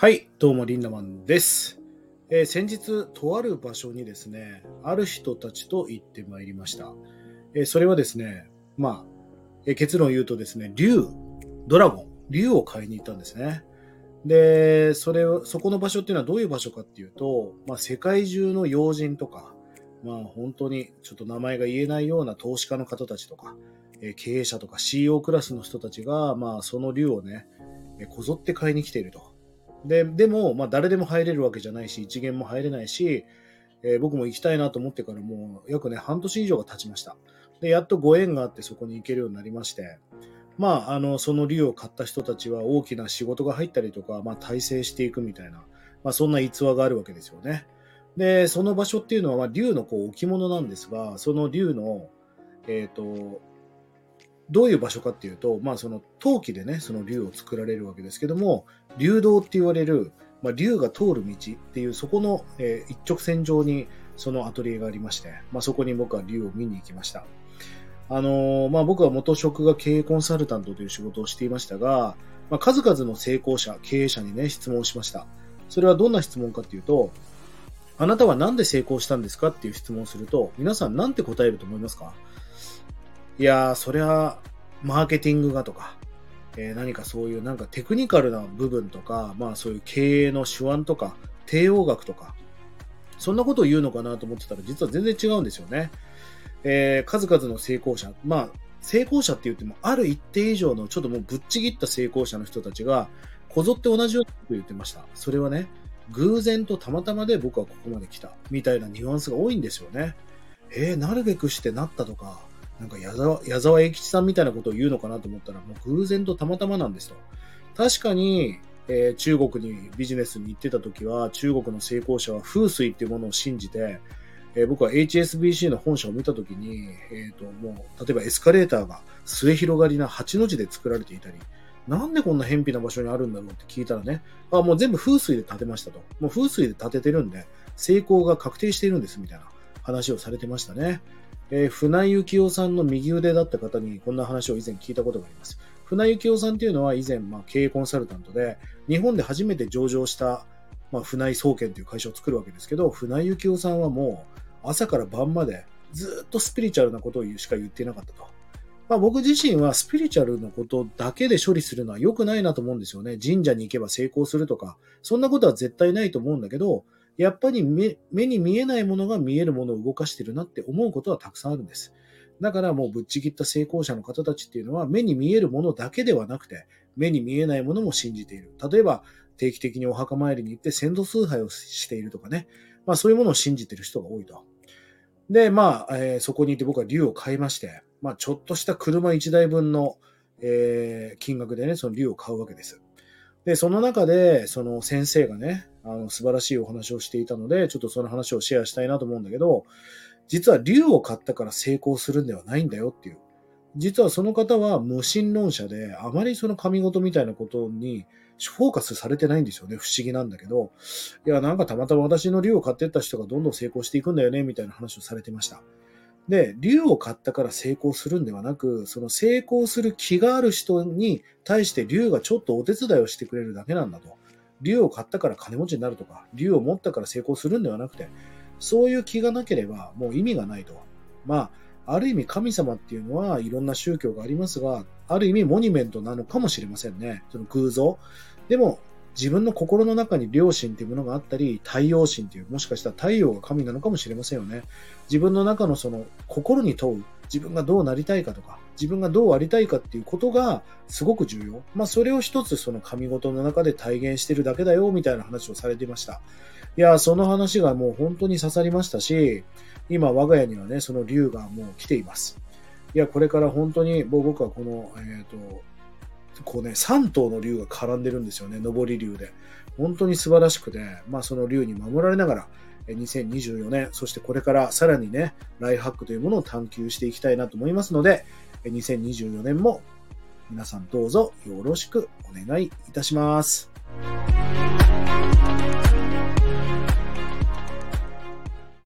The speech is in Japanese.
はい、どうもリンダマンです。えー、先日、とある場所にですね、ある人たちと行ってまいりました。えー、それはですね、まあ、えー、結論を言うとですね、竜、ドラゴン、竜を買いに行ったんですね。で、それを、そこの場所っていうのはどういう場所かっていうと、まあ、世界中の要人とか、まあ、本当にちょっと名前が言えないような投資家の方たちとか、え経営者とか CEO クラスの人たちが、まあ、その竜をね、こぞって買いに来ていると。で、でも、まあ、誰でも入れるわけじゃないし、一元も入れないし、えー、僕も行きたいなと思ってからもう約ね、半年以上が経ちました。で、やっとご縁があってそこに行けるようになりまして、まあ、あの、その竜を買った人たちは大きな仕事が入ったりとか、まあ、体制していくみたいな、まあ、そんな逸話があるわけですよね。で、その場所っていうのは、まあ、竜のこう置物なんですが、その竜の、えっ、ー、と、どういう場所かっていうと、まあその陶器でね、その竜を作られるわけですけども、竜道って言われる、まあ、竜が通る道っていう、そこの、えー、一直線上にそのアトリエがありまして、まあそこに僕は竜を見に行きました。あのー、まあ僕は元職が経営コンサルタントという仕事をしていましたが、まあ、数々の成功者、経営者にね、質問をしました。それはどんな質問かっていうと、あなたは何で成功したんですかっていう質問をすると、皆さん何て答えると思いますか？いやー、そりゃ、マーケティングがとか、えー、何かそういうなんかテクニカルな部分とか、まあそういう経営の手腕とか、帝王学とか、そんなことを言うのかなと思ってたら実は全然違うんですよね。えー、数々の成功者、まあ成功者って言ってもある一定以上のちょっともうぶっちぎった成功者の人たちがこぞって同じようなことを言ってました。それはね、偶然とたまたまで僕はここまで来たみたいなニュアンスが多いんですよね。えー、なるべくしてなったとか、なんか矢沢矢沢永吉さんみたいなことを言うのかなと思ったら、もう偶然とたまたまなんですと。確かに、えー、中国にビジネスに行ってた時は、中国の成功者は風水っていうものを信じて、えー、僕は HSBC の本社を見た時に、えっ、ー、と、もう、例えばエスカレーターが末広がりな8の字で作られていたり、なんでこんな偏僻な場所にあるんだろうって聞いたらね、あ、もう全部風水で建てましたと。もう風水で建ててるんで、成功が確定しているんですみたいな話をされてましたね。えー、船井幸雄さんの右腕だった方にこんな話を以前聞いたことがあります。船井幸雄さんっていうのは以前、まあ、経営コンサルタントで、日本で初めて上場した、まあ、船井総研という会社を作るわけですけど、船井幸雄さんはもう朝から晩までずっとスピリチュアルなことをしか言っていなかったと。まあ、僕自身はスピリチュアルのことだけで処理するのは良くないなと思うんですよね。神社に行けば成功するとか、そんなことは絶対ないと思うんだけど、やっぱり目に見えないものが見えるものを動かしてるなって思うことはたくさんあるんです。だからもうぶっちぎった成功者の方たちっていうのは目に見えるものだけではなくて目に見えないものも信じている。例えば定期的にお墓参りに行って先祖崇拝をしているとかね。まあそういうものを信じている人が多いと。で、まあ、えー、そこにいて僕は竜を買いまして、まあちょっとした車1台分の、えー、金額でね、その竜を買うわけです。で、その中で、その先生がね、あの素晴らしいお話をしていたので、ちょっとその話をシェアしたいなと思うんだけど、実は竜を買ったから成功するんではないんだよっていう。実はその方は無神論者で、あまりその神事みたいなことにフォーカスされてないんですよね。不思議なんだけど。いや、なんかたまたま私の竜を買ってった人がどんどん成功していくんだよね、みたいな話をされてました。で、竜を買ったから成功するんではなく、その成功する気がある人に対して竜がちょっとお手伝いをしてくれるだけなんだと。竜を買ったから金持ちになるとか、竜を持ったから成功するんではなくて、そういう気がなければもう意味がないと。まあ、ある意味神様っていうのはいろんな宗教がありますが、ある意味モニュメントなのかもしれませんね。その偶像。でも、自分の心の中に良心というものがあったり、太陽神という、もしかしたら太陽が神なのかもしれませんよね。自分の中のその心に問う、自分がどうなりたいかとか、自分がどうありたいかっていうことがすごく重要。まあ、それを一つその神事の中で体現してるだけだよ、みたいな話をされていました。いや、その話がもう本当に刺さりましたし、今我が家にはね、その竜がもう来ています。いや、これから本当に僕はこの、えっ、ー、と、こうね、3頭の竜が絡んでるんですよね、上り竜で。本当に素晴らしくて、まあその竜に守られながら、2024年、そしてこれからさらにね、ライフハックというものを探求していきたいなと思いますので、2024年も皆さんどうぞよろしくお願いいたします。